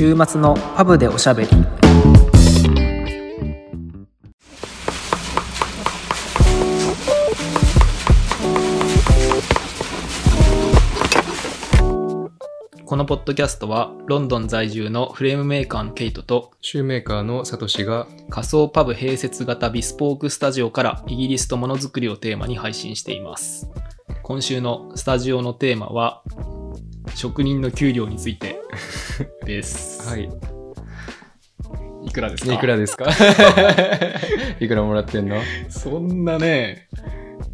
週末のパブでおしゃべり。このポッドキャストはロンドン在住のフレームメーカーのケイトとシューメーカーのサトシが仮想パブ併設型ビスポークスタジオからイギリスとものづくりをテーマに配信しています。今週のスタジオのテーマは職人の給料について です。はい。いくらですか？いくらですか？いくらもらってんの？そんなね、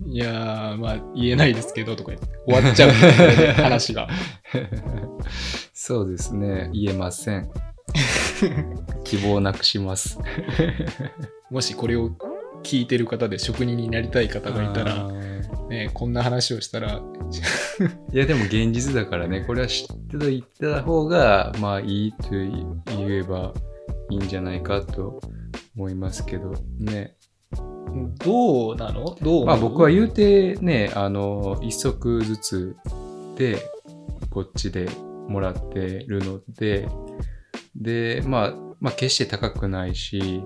いやー、まあ言えないですけどとか終わっちゃうね話が。そうですね。言えません。希望をなくします。もしこれを聞いてる方で職人になりたい方がいたあら、ーね、こんな話をしたら、いやでも現実だからね。これは知ってと言った方がまあいいと言えばいいんじゃないかと思いますけど。ね。どうなの？どうまあ僕は言うてねあの一足ずつでこっちでもらってるので。でまあまあ決して高くないし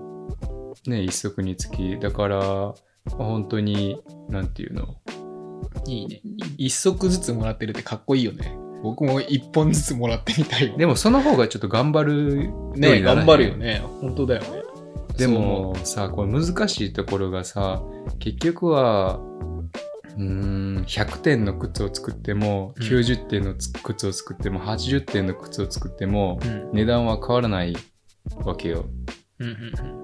ね一足につき。だから、まあ本当になんていうの？いいね。一足ずつもらってるってかっこいいよね。僕も一本ずつもらってみたいよ。でもその方がちょっと頑張るね頑張るよね。本当だよね。でもさこれ難しいところがさ結局はうーん100点の靴を作ってもうん90点のつ靴を作っても80点の靴を作ってもう、うん値段は変わらないわけよ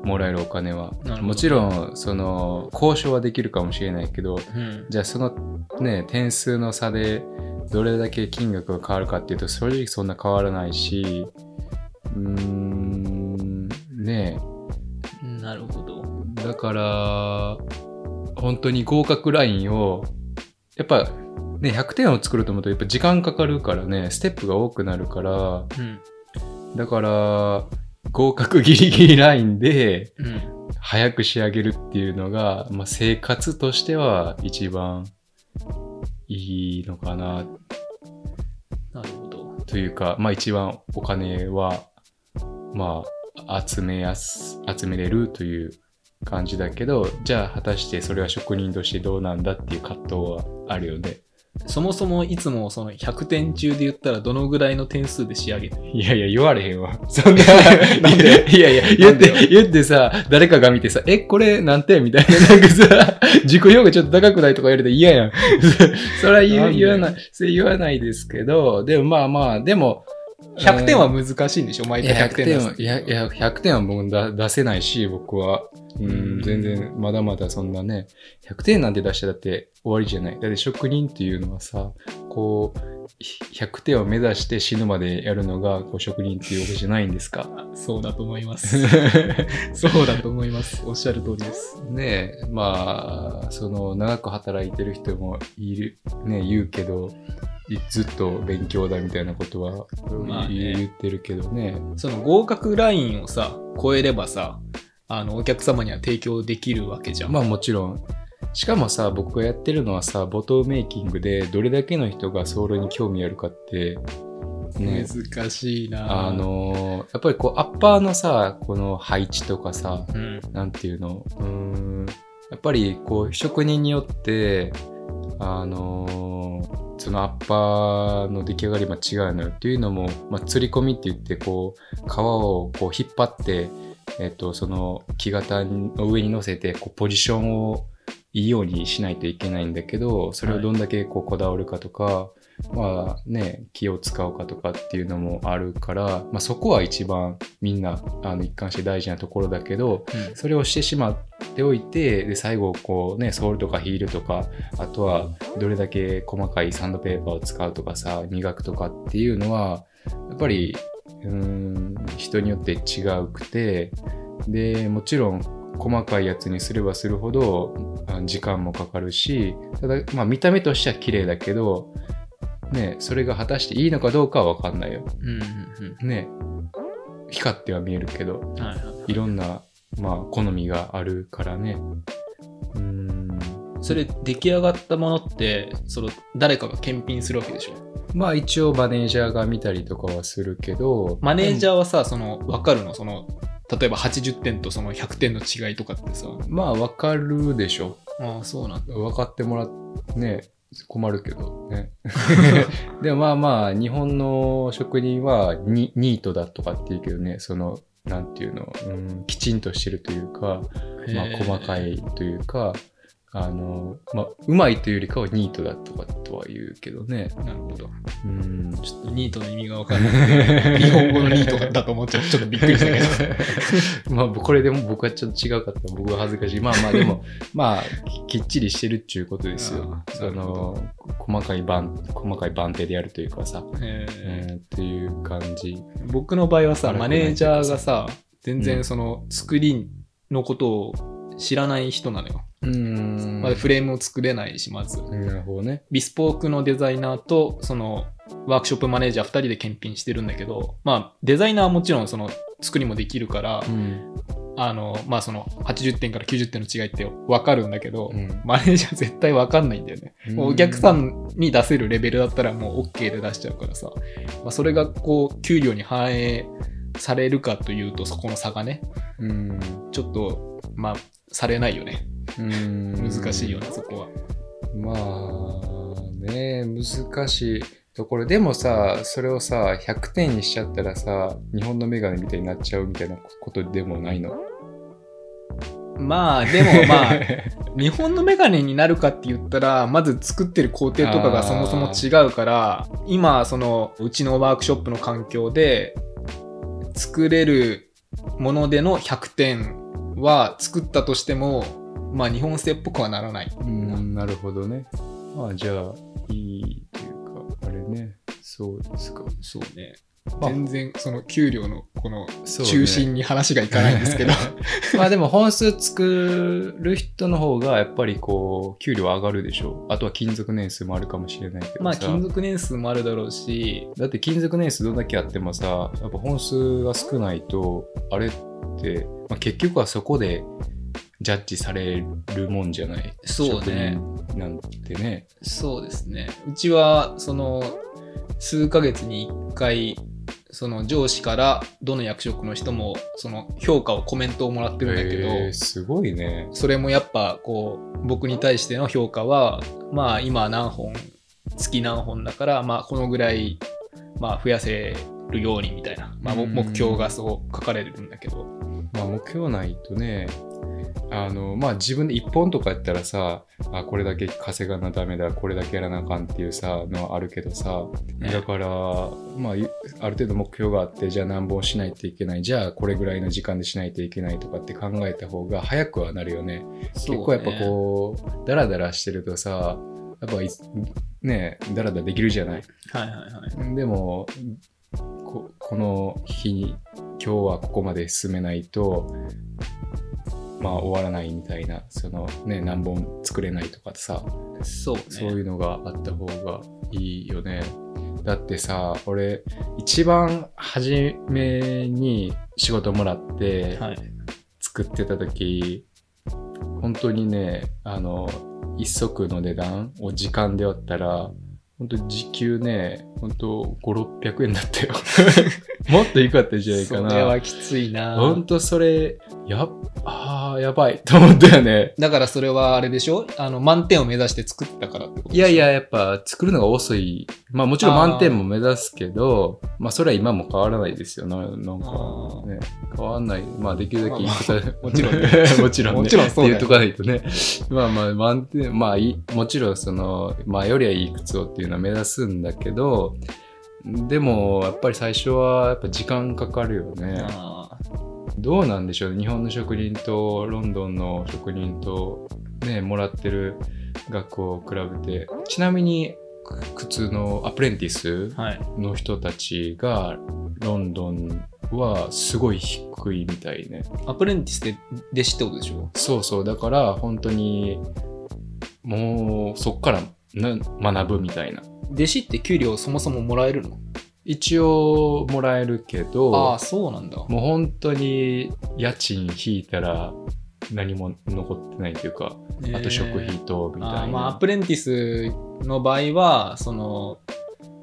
もらえるお金は。もちろんその交渉はできるかもしれないけどうん。うんじゃあそのね点数の差でどれだけ金額が変わるかっていうと正直そんな変わらないしうーんねえ。なるほど。だから、本当に合格ラインを、やっぱね、100点を作ると思うとやっぱ時間かかるからね、ステップが多くなるから、うん。だから、合格ギリギリラインでうん。早く仕上げるっていうのが、まあ、生活としては一番いいのかななるほど。というか、まあ一番お金は、まあ集めやす、集めれるという感じだけど、じゃあ果たしてそれは職人としてどうなんだっていう葛藤はあるよね。そもそもいつもその100点中で言ったらどのぐらいの点数で仕上げてる？いやいや、言われへんわ。そんな、なんでいやいや、言って、言ってさ、誰かが見てさ、え、これ何点みたいな、なんかさ、自己評価ちょっと高くないとか言われて嫌やん。それは言わない、それ言わないですけど、でもまあまあ、でも、100点は難しいんでしょ？毎回100 100点出すいや、いや、100点はもうだ出せないし、僕は。うん、全然、まだまだそんなね、100点なんて出したらだって終わりじゃない。だって職人っていうのはさ、こう、100点を目指して死ぬまでやるのが、こう、職人っていうわけじゃないんですか？そうだと思います。そうだと思います。おっしゃる通りです。ねえ、まあ、その、長く働いてる人もいる、ね、言うけど、いずっと勉強だみたいなことは言ってるけどね。その合格ラインをさ、超えればさ、あの、お客様には提供できるわけじゃん。まあもちろん。しかもさ、僕がやってるのはさ、ボトルメイキングでどれだけの人がソールに興味あるかって、ね、難しいなあ、のーやっぱりこう、アッパーのさ、この配置とかさ、うん。なんていうの、うーん、やっぱりこう、職人によって、あのーそのアッパーの出来上がりも違うのよっていうのも、まあ、釣り込みって言ってこう皮をこう引っ張って、えっと、その木型の上に乗せてこうポジションをいいようにしないといけないんだけどそれをどんだけこうこだわるかとか、まあね木を使うかとかっていうのもあるから、まあ、そこは一番みんなあの一貫して大事なところだけどそれをしてしまっておいてで最後こうねソールとかヒールとかあとはどれだけ細かいサンドペーパーを使うとかさ磨くとかっていうのはやっぱりうーん人によって違うくてでもちろん細かいやつにすればするほどあ時間もかかるしただまあ見た目としては綺麗だけどねそれが果たしていいのかどうかは分かんないようんうんうんね光っては見えるけどうん。はいはいろんな、まあ、好みがあるからね。うーん。い。それ出来上がったものって、その誰かが検品するわけでしょ？まあ一応マネージャーが見たりとかはするけど、マネージャーはさ、その、わかるの？その、例えば80点とその100点の違いとかってさ。まあわかるでしょ。ああ、そうなんだ。分かってもらっね困るけどね。でもまあまあ、日本の職人はニニートだとかって言うけどね、その、なんていうの、うん、きちんとしてるというか、まあ細かいというか、あの、まあ、うまいというよりかはニートだとかとは言うけどね。なるほど。うん。ちょっとニートの意味がわかんない。日本語のニートだと思っちゃって、ちょっとびっくりしたけど。まあ、これでも僕はちょっと違うかったら僕は恥ずかしい。まあまあ、でも、まあ、ききっちりしてるっていうことですよその、細かい番、細かい番手でやるというかさ、ええーっていう感じ。僕の場合はさ、マネージャーがさ、全うん然その作りのことを知らない人なのよ。うんまだフレームを作れないし、まず。なるほどね。ビスポークのデザイナーと、その、ワークショップマネージャー2人で検品してるんだけど、まあ、デザイナーはもちろんその作りもできるから、うん。あの、まあその80点から90点の違いって分かるんだけど、うんマネージャー絶対分かんないんだよね。もうお客さんに出せるレベルだったらもう OK で出しちゃうからさ、まあ、それがこう、給料に反映されるかというと、そこの差がね、うん。ちょっと、まあ、されないよね。うん。難しいよね、そこは。まあね難しいところでもさそれをさ100点にしちゃったらさ日本のメガネみたいになっちゃうみたいなことでもないの？まあ、でもまあ、日本のメガネになるかって言ったら、まず作ってる工程とかがそもそも違うから、今、その、うちのワークショップの環境で、作れるものでの100点は作ったとしても、まあ、日本製っぽくはならない。うんなるほどね。まあじゃあいいっていうかあれね。そうですか。そうね。まあ。全然、その、給料の、この、中心に話がいかないんですけど。まあでも本数作る人の方がやっぱりこう給料上がるでしょあとは勤続年数もあるかもしれないけどさ。まあ、勤続年数もあるだろうし、だって勤続年数どんだけあってもさやっぱ本数が少ないとあれって、まあ、結局はそこでジャッジされるもんじゃない。そうね。なんてね。そうですね。うちは、その、数ヶ月に1回、その上司からどの役職の人も、その評価をコメントをもらってるんだけど、へーすごいね。それもやっぱ、こう、僕に対しての評価は、まあ今何本、月何本だから、まあこのぐらい、まあ増やせるようにみたいな、まあうん。目標がそう書かれるんだけど、まあ目標ないとねあのまあ自分で1本とかやったらさあこれだけ稼がなダメだこれだけやらなあかんっていうさのはあるけどさね。だからまあゆある程度目標があってじゃあ何本しないといけないじゃあこれぐらいの時間でしないといけないとかって考えた方が早くはなるよね。結構やっぱこうダラダラしてるとさやっぱいねダラダラできるじゃない。はいはいはい。でもここの日に今日はここまで進めないとまあ終わらないみたいなそのね何本作れないとかさそうね。そういうのがあった方がいいよねだってさ俺一番初めに仕事もらってはい。作ってた時本当にねあの一足の値段を時間で割ったら本当時給ね本当5600円だったよ もっといいかったんじゃないかそれなはきついな。本当それやあーやばい。と思ったよね。だからそれはあれでしょ？あの、満点を目指して作ったからってこといやいややっぱ作るのが遅いまあもちろん満点も目指すけどまあそれは今も変わらないですよ。ななんかね変わんない。まあできるだけいいことはもちろんね。もちろんね。もちろんそうだよって言っとかないとね。まあまあ満点まあいいもちろんそのまあよりはいい靴をっていうのは目指すんだけどでもやっぱり最初はやっぱ時間かかるよね。あどうなんでしょうね。日本の職人とロンドンの職人とねもらってる学校を比べて。ちなみに靴のアプレンティス。の人たちがロンドンはすごい低いみたいね。アプレンティスって弟子ってことでしょ？そうそう。だから本当にもうそっからな学ぶみたいな。弟子って給料そもそももらえるの？一応もらえるけどああ、そうなんだ。もう本当に家賃引いたら何も残ってないというか、あと食費とみたいな。まあ、アプレンティスの場合は、その、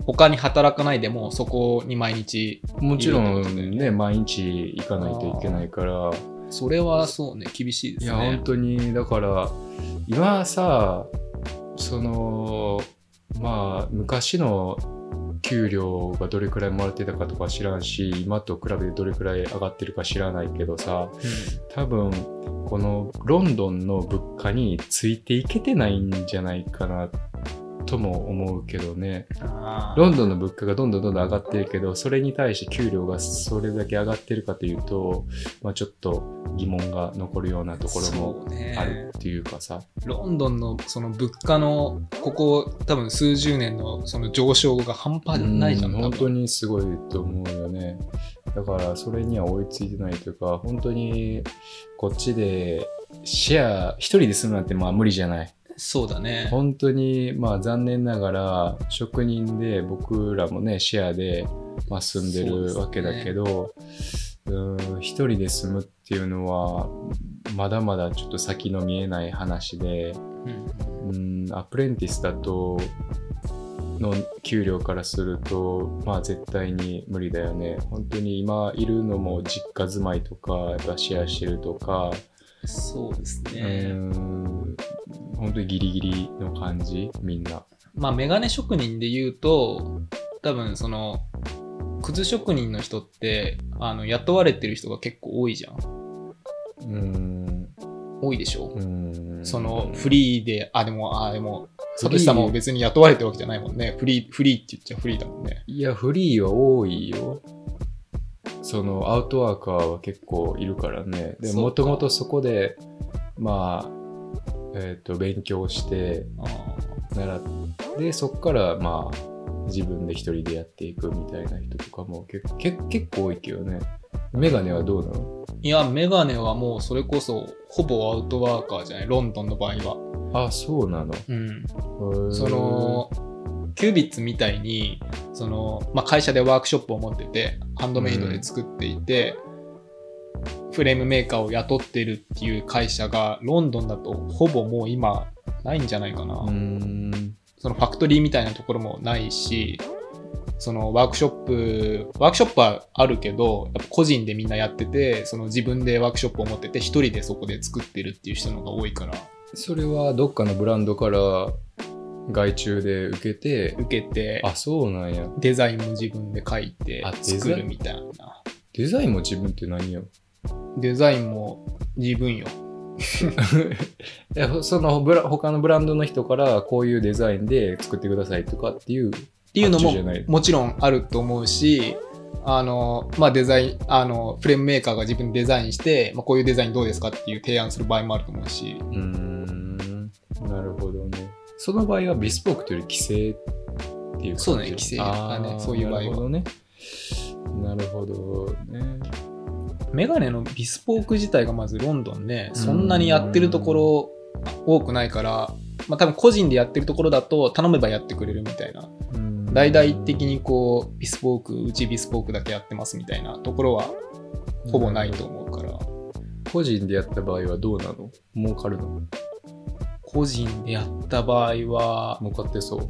他に働かないでもそこに毎日もちろんね、毎日行かないといけないから、それはそうね厳しいですいや、本ね当に、だから、今さ、その、まあ、昔の給料がどれくらいもらってたかとか知らんし、今と比べてどれくらい上がってるか知らないけどさ、多分、このロンドンの物価についていけてないんじゃないかなとも思うけどね。ロンドンの物価がどんどんどんどん上がってるけど、それに対して給料がそれだけ上がってるかというと、まあ、ちょっと疑問が残るようなところもあるっていうかさ。ロンドンのその物価のここ多分数十年のその上昇が半端ないじゃん、うん本当にすごいと思うよね。だからそれには追いついてないというか、本当にこっちでシェア、一人で住むなんてまあ無理じゃない。そうだね。本当にまあ残念ながら職人で僕らもねシェアで、まあ、住んでるわけだけどうーん一人で住むっていうのはまだまだちょっと先の見えない話でうんうん。アプレンティスだとの給料からするとまあ絶対に無理だよね。本当に今いるのも実家住まいとかやっぱシェアしてるとか。そうですうね、ん本当にギリギリの感じ？みんな。まあメガネ職人で言うと多分その靴職人の人ってあの雇われてる人が結構多いじゃん。うん。多いでしょ、うん。そのフリーであでもあでもサトシも別に雇われてるわけじゃないもんね。フリーフリーって言っちゃフリーだもんね。いや、フリーは多いよ。そのアウトワーカーは結構いるからね。でもともとそこで、まあ、えっ、と、勉強して、あ習って、そこから、まあ、自分で一人でやっていくみたいな人とかもけけ結構多いけどね。メガネはどうなの？いやメガネはもうそれこそほぼアウトワーカーじゃない？ロンドンの場合は。あ、そうなの？うん。そ、のキュービッツみたいにその、まあ、会社でワークショップを持っててハンドメイドで作っていて、フレームメーカーを雇ってるっていう会社がロンドンだとほぼもう今ないんじゃないかな、うーん。そのファクトリーみたいなところもないしそのワークショップワークショップはあるけどやっぱ個人でみんなやっててその自分でワークショップを持ってて一人でそこで作ってるっていう人の方が多いからそれはどっかのブランドから外注で受けて、受けてあ、そうなんや。デザインも自分で書いて作るみたいな。デザインも自分って何よ？デザインも自分よ。いやそのブラ他のブランドの人からこういうデザインで作ってくださいとかっていうっていうのももちろんあると思うし、あの、まあ、デザイン、あの、フレームメーカーが自分でデザインして、まあ、こういうデザインどうですかっていう提案する場合もあると思うし、うーん。なるほどね。その場合はビスポークというより規制っていうそうね規制あーだねそういう場合は。なるほどね。なるほどねメガネのビスポーク自体がまずロンドンね、そんなにやってるところ多くないから、まあ、多分個人でやってるところだと頼めばやってくれるみたいな。大々的にこう、ビスポーク、うちビスポークだけやってますみたいなところはほぼないと思うから、個人でやった場合はどうなの？儲かるの？個人でやった場合は、儲かってそう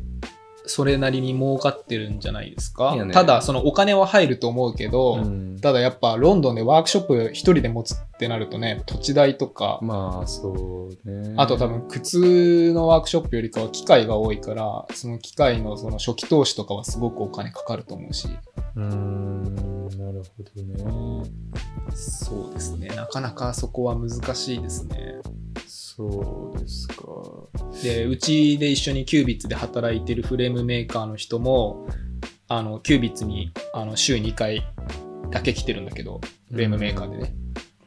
それなりに儲かってるんじゃないですか？ね。ただ、そのお金は入ると思うけど、うん。ただやっぱロンドンでワークショップ一人で持つってなるとね、土地代とか、まあそうね。あと多分靴のワークショップよりかは機械が多いから、その機械のその初期投資とかはすごくお金かかると思うし、うーんなるほどね。そうですね、なかなかそこは難しいですね。そうですか。で、うちで一緒にキュービッツで働いてるフレームメーカーの人も、あの、キュービッツにあの週2回だけ来てるんだけど、フレームメーカーでね。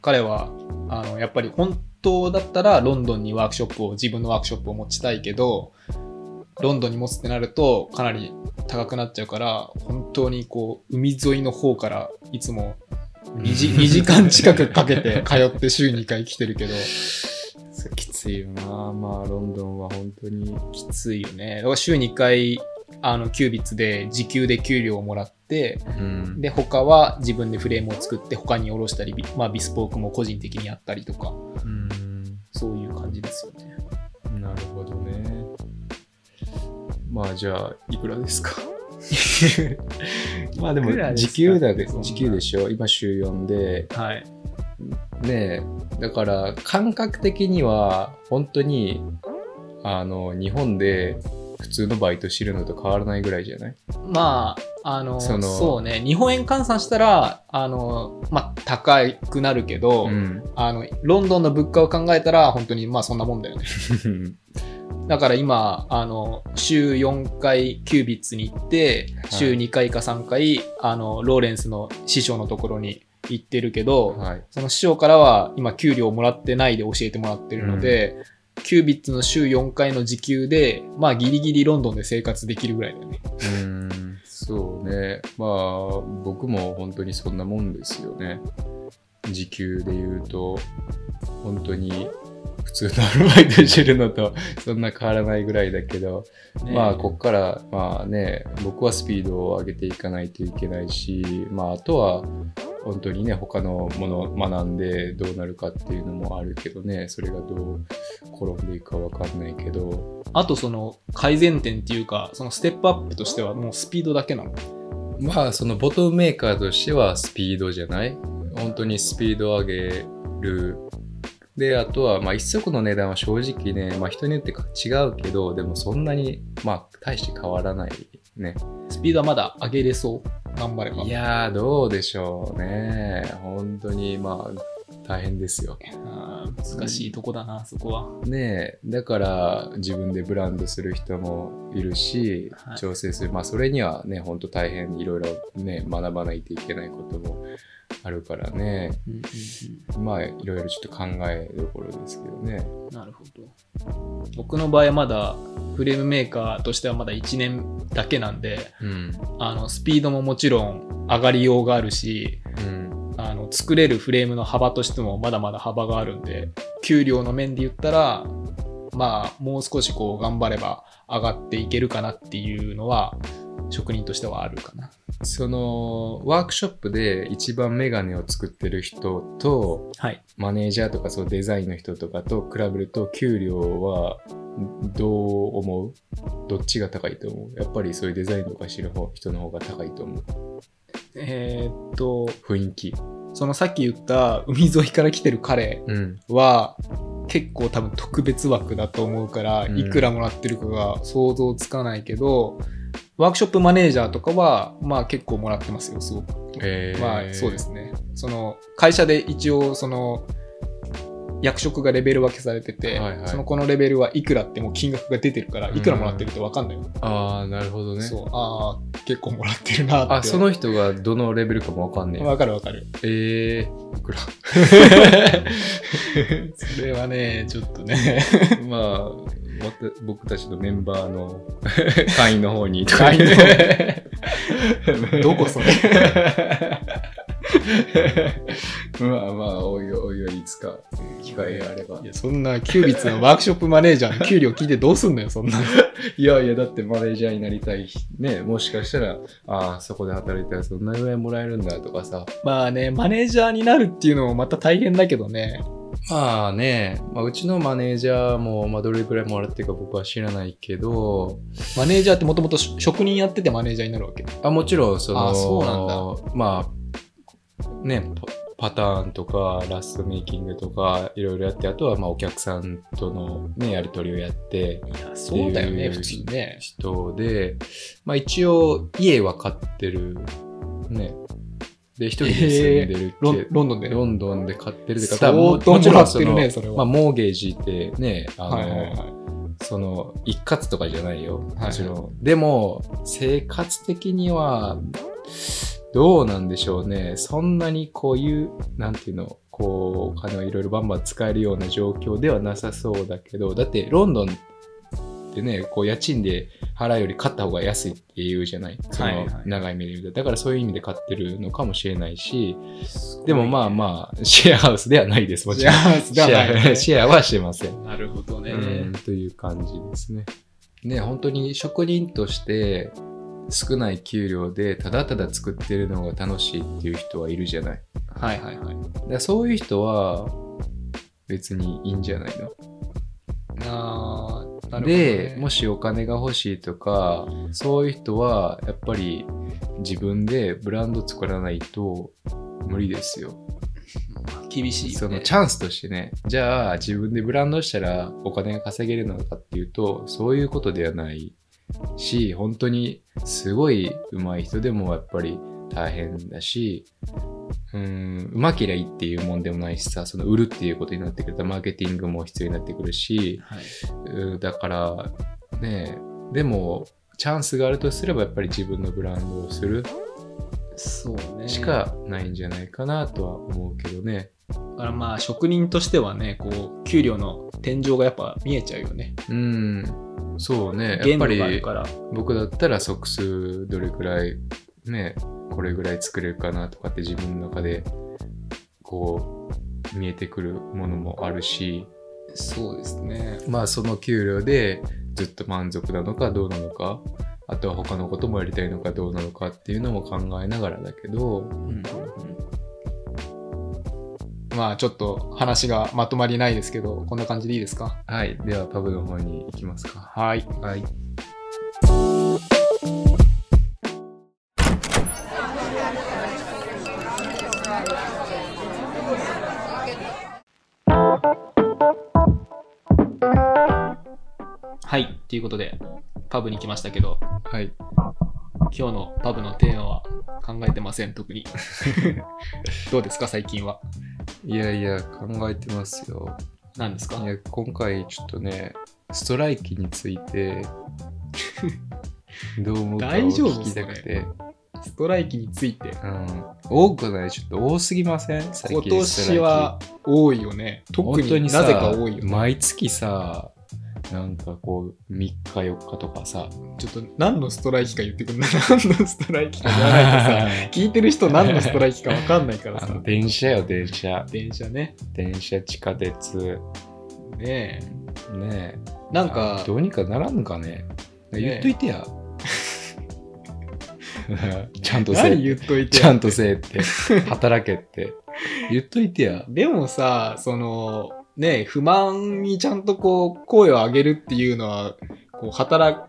彼は、あの、やっぱり本当だったらロンドンにワークショップを、自分のワークショップを持ちたいけど、ロンドンに持つってなるとかなり高くなっちゃうから、本当にこう、海沿いの方からいつも2時 ,2 時間近くかけて通って週2回来てるけど、きついよな。まあロンドンは本当にきついよね。だから週2回、あの、キュービッツで時給で給料をもらって、うん。で、他は自分でフレームを作って他に下ろしたり、ビまあ、ビスポークも個人的にやったりとか、うん。そういう感じですよね。なるほどね。まあじゃあいくらですか？まあでも時給だけそんな。時給でしょ？今週4ではい。ねえだから感覚的には本当にあの日本で普通のバイトしてるのと変わらないぐらいじゃない？まあ、あの、そのそうね、日本円換算したら、あの、まあ、高くなるけど、ん。あの、ロンドンの物価を考えたら、本当に、まあ、そんなもんだよね。だから今、あの、週4回キュービッツに行って、週2回か3回、あの、ローレンスの師匠のところに行ってるけど、はい。その師匠からは今給料もらってないで教えてもらってるので、キュービッツの週4回の時給で、まあギリギリロンドンで生活できるぐらいだよね。うんそうね。まあ僕も本当にそんなもんですよね。時給で言うと本当に普通のアルバイトしてるのとそんな変わらないぐらいだけど、ねまあこっからまあね僕はスピードを上げていかないといけないしまああとは本当にね他のものを学んでどうなるかっていうのもあるけどねそれがどう転んでいくかわかんないけど。あとその改善点っていうか、そのステップアップとしてはもうスピードだけなの？まあそのボトムメーカーとしてはスピードじゃない？本当にスピードを上げる。であとはまあ一足の値段は正直ね、まあ、人によって違うけどでもそんなにまあ大して変わらないねスピードはまだ上げれそう。頑張れば。いやーどうでしょうね本当にまあ大変ですよ。難しいとこだな、そこは。ねえだから自分でブランドする人もいるし、はい。調整する。まあそれにはねほんと大変いろいろね学ばないといけないこともあるからね。うんうんまあいろいろちょっと考えどころですけどね。うんなるほど。僕の場合はまだフレームメーカーとしてはまだ1年だけなんで、うん。あのスピードももちろん上がりようがあるし、うんあの作れるフレームの幅としてもまだまだ幅があるんで、給料の面で言ったら、まあもう少しこう頑張れば上がっていけるかなっていうのは職人としてはあるかな。そのワークショップで一番メガネを作ってる人とはい。マネージャーとかそうデザインの人とかと比べると給料はどう思う？どっちが高いと思う？やっぱりそういうデザインとかしてる方人の方が高いと思うえーっと、雰囲気そのさっき言った海沿いから来てる彼うんは結構多分特別枠だと思うから、うんいくらもらってるかが想像つかないけど、ワークショップマネージャーとかは、まあ結構もらってますよ、すごく。えーまあそうですね。その会社で一応その役職がレベル分けされてて、はいはいそのこのレベルはいくらってもう金額が出てるから、いくらもらってるって分かんないよ。ああなるほどねそう、ああ、結構もらってるなって。あその人がどのレベルかもわかんねえ分かる分かる。えー、いくら？それはね、ちょっとね。まあ僕たちのメンバーの 会員の方に会員のどこそれ？まあまあおいおいおいいつか機会があればいや、そんなキュービッツのワークショップマネージャーの給料聞いてどうすんのよ、そんな。いやいやだってマネージャーになりたいねもしかしたらああそこで働いたらそんなぐらいもらえるんだとかさまあね、マネージャーになるっていうのもまた大変だけどね。まあね、まあ、うちのマネージャーも、まあ、どれくらいもらってるか僕は知らないけどマネージャーってもともと職人やっててマネージャーになるわけ？あもちろんそのあそうなんまあねパパターンとかラストメイキングとかいろいろやってあとはまあお客さんとの、ね、やり取りをやっていや、そうだよね、普通ね。人で、まあ、一応家は買ってるねで一人で住んでるけロンロンドンで。ロンドンで買ってるって相方当もらってるね、それは。まあ、モーゲージってね、あの、はいはいはい。その、一括とかじゃないよ。はいもちろん。でも、生活的には、どうなんでしょうね。そんなにこういう、なんていうの、こう、お金をいろいろバンバン使えるような状況ではなさそうだけど、だって、ロンドンってね、こう、家賃で払うより買った方が安いって言うじゃない？そのはいはい、長い目で見ると。だからそういう意味で買ってるのかもしれないし、でもまあまあ、シェアハウスではないです。もちろん。シェアハウスではないねシェアはしてません。なるほどね。うん、という感じですね。ね、本当に職人として少ない給料でただただ作ってるのが楽しいっていう人はいるじゃない。はいはいはい。だからそういう人は別にいいんじゃないの？あーなるほどねでもしお金が欲しいとかそういう人はやっぱり自分でブランド作らないと無理ですよ。厳しいよ、ね。そのチャンスとしてねじゃあ自分でブランドしたらお金が稼げるのかっていうとそういうことではないし本当にすごい上手い人でもやっぱり大変だしうんうまけりゃいいっていうもんでもないしさその売るっていうことになってくるとマーケティングも必要になってくるしはい、うだからねでもチャンスがあるとすればやっぱり自分のブランドをするそうね。しかないんじゃないかなとは思うけどね。だからまあ職人としてはね、こう、給料の天井がやっぱ見えちゃうよね。うん、そうね。やっぱり。僕だったらソックスどれくらいね、これぐらい作れるかなとかって自分の中でこう見えてくるものもあるし、そうですね。まあその給料でずっと満足なのかどうなのか、あとは他のこともやりたいのかどうなのかっていうのも考えながらだけど、うんまあちょっと話がまとまりないですけど、こんな感じでいいですか？はい。ではパブの方に行きますか。はい。はい。はい。ということで、パブに来ましたけど、はい。今日のパブのテーマは考えてません、特に。どうですか、最近は？いやいや、考えてますよ。何ですか？いや今回ちょっとねストライキについて どう思うかを大丈夫？聞きたくて、ストライキについて？うん、多くない？ちょっと多すぎません？最今年は多いよね。特になぜか多いよね。毎月さなんかこう3日4日とかさ。ちょっと何のストライキか言ってくんな。い 何のストライキか言わないとさ、聞いてる人何のストライキか分かんないからさ。電車よ電車。電車ね。電車地下鉄。ねえ。ねえ。なんか、どうにかならんのかね。ね言っといてや、ちゃんとせえ。何言っといて。ちゃんとせえって、働けって。言っといてや。でもさ、その、ねえ不満にちゃんとこう、声を上げるっていうのは、こう、働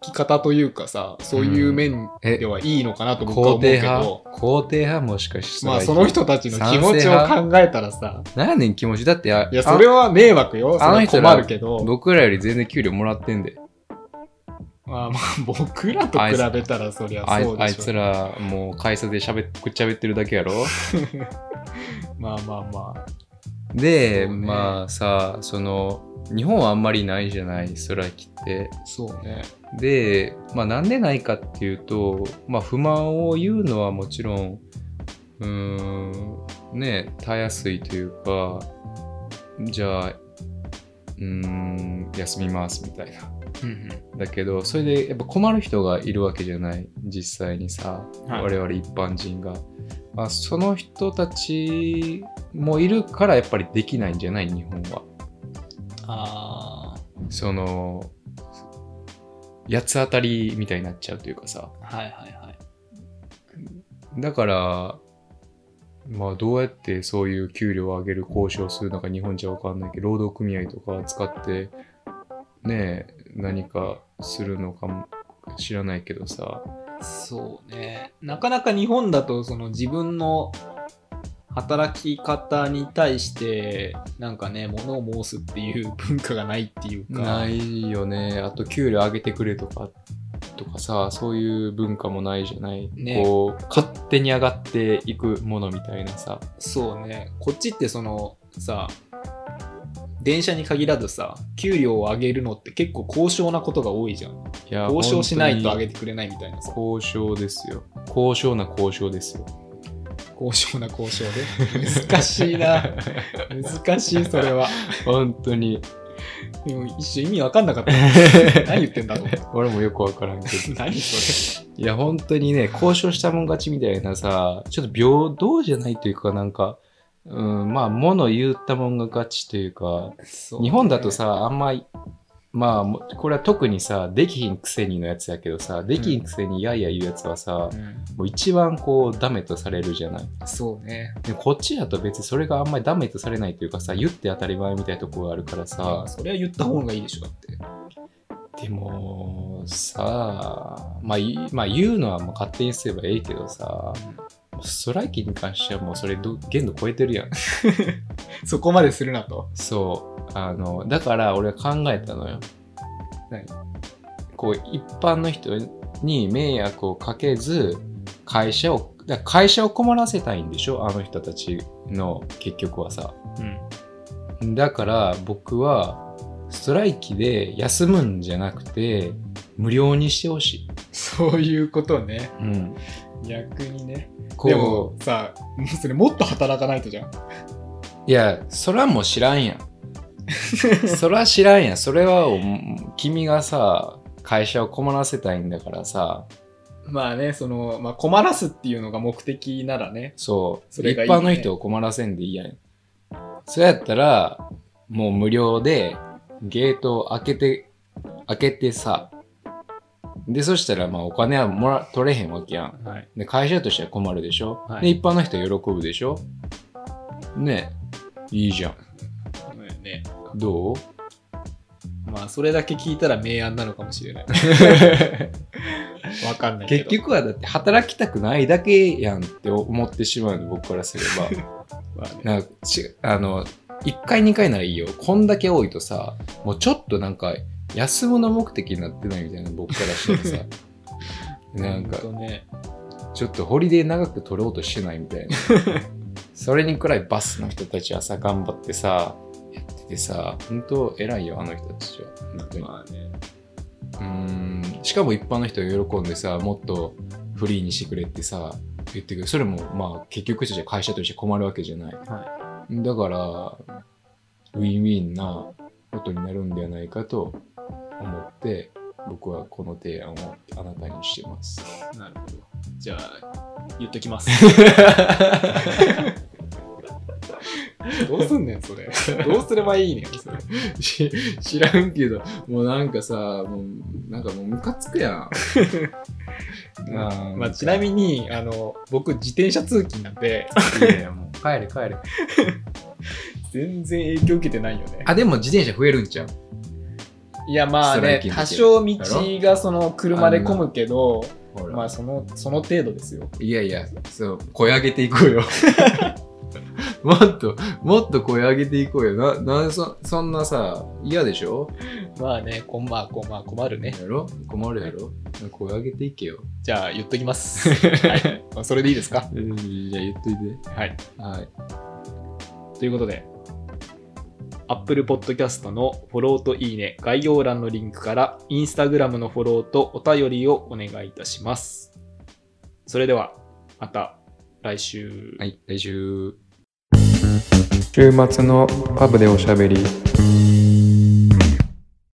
き方というかさ、そういう面えではいいのかなと僕は思肯うけ定派？ど、肯定派もしかして。まあその人たちの気持ちを考えたらさ、何やねん気持ち？だってや、いや、それは迷惑よ。あの人ら困るけど。僕らより全然給料もらってんで。まあまあ、僕らと比べたらそりゃそうでしょ。あいつらもう会社でしゃべくっちゃべってるだけやろまあまあまあ。で、ねまあさ、その、日本はあんまりないじゃない、ストライキって。そうね。で、まあなんでないかっていうと、まあ不満を言うのはもちろん、うーん、ね、たやすいというか、じゃあ、うーん、休みますみたいな。うんだけど、それでやっぱ困る人がいるわけじゃない、実際にさ、はい我々一般人が。まあ、その人たちもいるからやっぱりできないんじゃない、日本は。あその、八つ当たりみたいになっちゃうというかさ。あ、はいはいはい。だから、まあどうやってそういう給料を上げる交渉をするのか日本じゃわかんないけど、労働組合とか使って、ねえ、何かするのかも知らないけどさ。そうね。なかなか日本だと、その自分の働き方に対して、なんかね、物を申すっていう文化がないっていうか。ないよね。あと給料上げてくれとか、とかさ、そういう文化もないじゃない。ねこう、勝手に上がっていくものみたいなさ。そうね。こっちってその、さ、電車に限らずさ、給料を上げるのって結構高尚なことが多いじゃん。いや交渉しないと上げててくれないみたいなさ。交渉ですよ。高尚な交渉ですよ。高尚な交渉で？難しいな。難しい、それは。本当に。でも一瞬意味わかんなかった。何言ってんだろう。俺もよくわからんけど。何そいや、本当にね、交渉したもん勝ちみたいなさ、ちょっと平等じゃないというか、なんか、うん、まあ、物言ったもんが勝ちというか、う日本だと、さ、あんま、まあ、もうこれは特にさ、できひんくせにのやつやけどさ、できひんくせにやいや言うやつはさ、もう一番こうダメとされるじゃない。そうね。でもこっちだと別にそれがあんまりダメとされないというかさ、言って当たり前みたいなところがあるからさ、それは言った方がいいでしょ、だって。でもさ、まあ、いまあ、言うのはもう勝手にすればええけどさ、ストライキに関してはもうそれど限度超えてるやん。そこまでするなと。そう。あの、だから俺は考えたのよ。何？こう、一般の人に迷惑をかけず、会社を、会社を困らせたいんでしょ？あの人たちの結局はさ。うん。だから僕は、ストライキで休むんじゃなくて、無料にしてほしい。そういうことね。うん。逆にね。こでもう、さ、もうそれもっと働かないとじゃん。いや、そらもう知らんやん。そら知らんやん。それはお君がさ、会社を困らせたいんだからさ、まあね、その、まあ困らすっていうのが目的ならね。そう、それね一般の人を困らせんでいいやん。そうやったら、もう無料でゲートを開けて、開けてさ、で、そしたらまあお金はもら、取れへんわけやん。はい。で、会社としては困るでしょ、はいで、一般の人は喜ぶでしょ？ねいいじゃん。ね。どう？まあ、それだけ聞いたら明暗なのかもしれない。わかんないけど。結局はだって働きたくないだけやんって思ってしまうの僕からすれば まあね、なんかちあの1回2回ならいいよこんだけ多いとさもうちょっとなんか休むの目的になってないみたいな僕からしたらさ。なんかね。ちょっとホリデー長く取ろうとしてないみたいな。それにくらいバスの人たちはさ頑張ってさやっててさ本当偉いよあの人たちは。本当に。まあね。うーん。しかも一般の人が喜んでさもっとフリーにしてくれってさ言ってくる。それもまあ結局じゃ会社として困るわけじゃない。はだからウィンウィンなことになるんではないかと思って僕はこの提案をあなたにしてますい。なるほど。じゃあ、言っときます。どうすんねん、それ。どうすればいいねん、それ。し 知らんけどもうなんかさもうなんかもうムカつくやん まあ、ちなみに、あの、僕、自転車通勤なんで、にいやいやもう帰れ帰れ全然影響受けてないよね。あでも自転車増えるんちゃう？いや、まあね多少道がその車で混むけど、まあ、その、その程度ですよ。いやいや、そう、声上げていこうよ。もっと、もっと声上げていこうよ。な、なんそ、そんなさ、嫌でしょ？まあね、こんまあ、こんまあ、困るね。やろ？困るやろ？声上げていけよ。じゃあ、言っときます。はい。まあそれでいいですか？うん、じゃあ言っといて。はい。はい。ということで、Apple Podcast のフォローといいね、概要欄のリンクから、Instagram のフォローとお便りをお願いいたします。それでは、また来週。はい、来週。週末のパブでおしゃべり